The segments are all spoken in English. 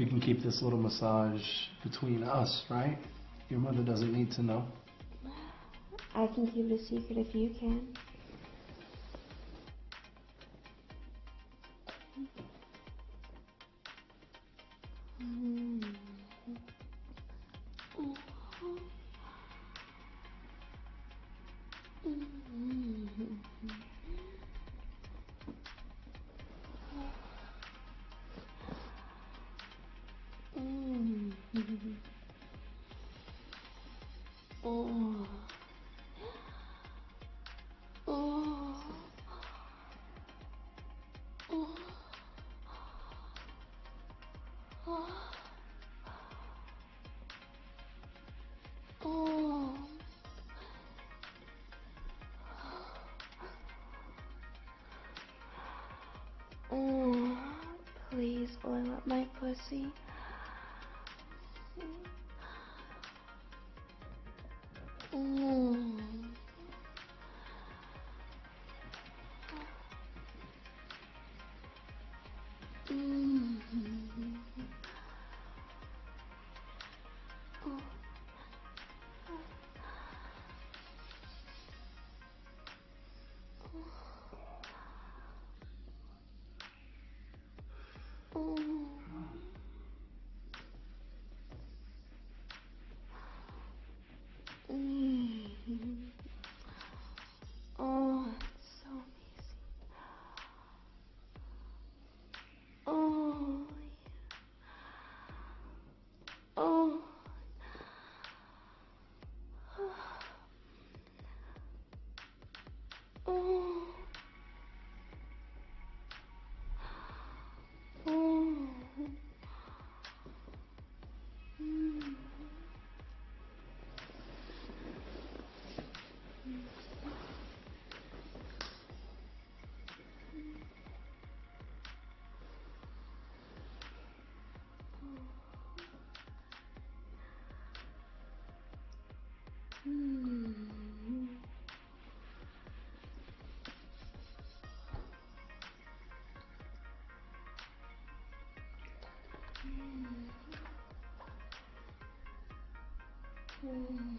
We can keep this little massage between us, right? Your mother doesn't need to know. I can keep it a secret if you can. Oh. Oh. Please oil up my pussy. Mm. Mm. Mm-hmm.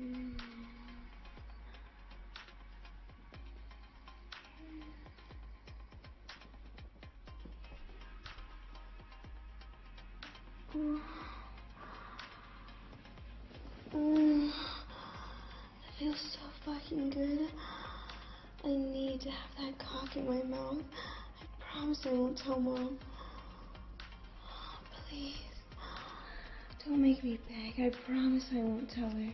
Mm. Mm. Mm. It feels so fucking good. I need to have that cock in my mouth. I promise I won't tell mom. Please. Don't make me beg. I promise I won't tell her.